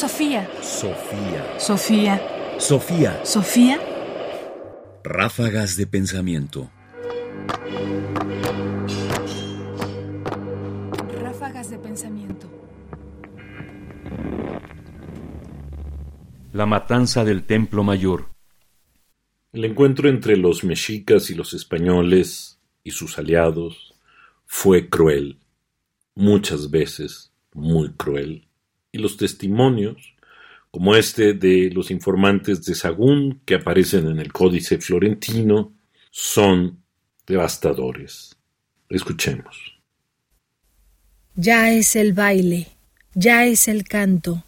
Sofía. Sofía. Sofía. Sofía. Sofía. Ráfagas de pensamiento. Ráfagas de pensamiento. La matanza del Templo Mayor. El encuentro entre los mexicas y los españoles y sus aliados fue cruel, muchas veces muy cruel, y los testimonios, como este de los informantes de Sagún que aparecen en el Códice Florentino, son devastadores. Escuchemos. Ya es el baile, ya es el canto,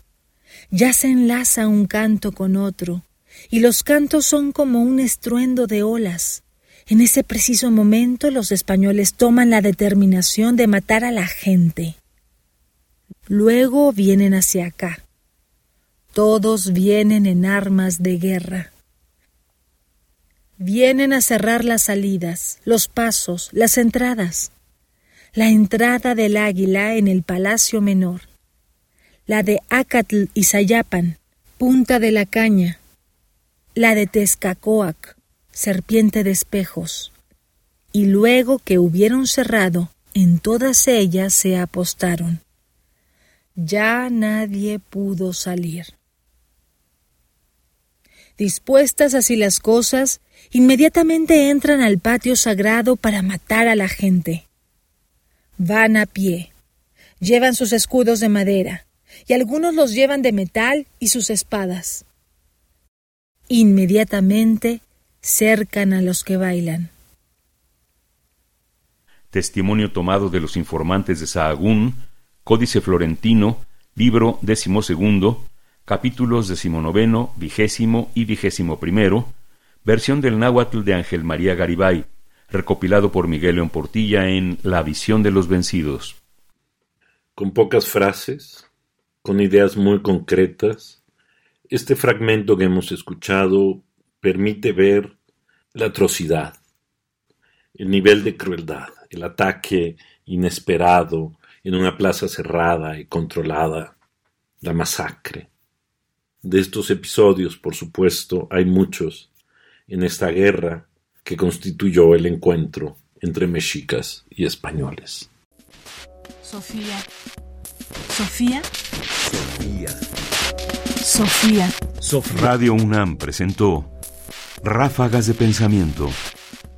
ya se enlaza un canto con otro, y los cantos son como un estruendo de olas. En ese preciso momento los españoles toman la determinación de matar a la gente. Luego vienen hacia acá. Todos vienen en armas de guerra. Vienen a cerrar las salidas, los pasos, las entradas. La entrada del águila en el Palacio Menor. La de Acatl y Sayapan, Punta de la Caña. La de Tezcacoac, Serpiente de Espejos. Y luego que hubieron cerrado, en todas ellas se apostaron. Ya nadie pudo salir. Dispuestas así las cosas, inmediatamente entran al patio sagrado para matar a la gente. Van a pie, llevan sus escudos de madera, y algunos los llevan de metal y sus espadas. Inmediatamente cercan a los que bailan. Testimonio tomado de los informantes de Sahagún, Códice Florentino, libro decimosegundo, capítulos decimonoveno, vigésimo y vigésimo primero, versión del náhuatl de Ángel María Garibay, recopilado por Miguel León Portilla en La visión de los vencidos. Con pocas frases, con ideas muy concretas, este fragmento que hemos escuchado permite ver la atrocidad, el nivel de crueldad, el ataque inesperado en una plaza cerrada y controlada, la masacre. De estos episodios, por supuesto, hay muchos en esta guerra que constituyó el encuentro entre mexicas y españoles. Sofía. Sofía. Sofía. Sofía. Radio UNAM presentó Ráfagas de Pensamiento.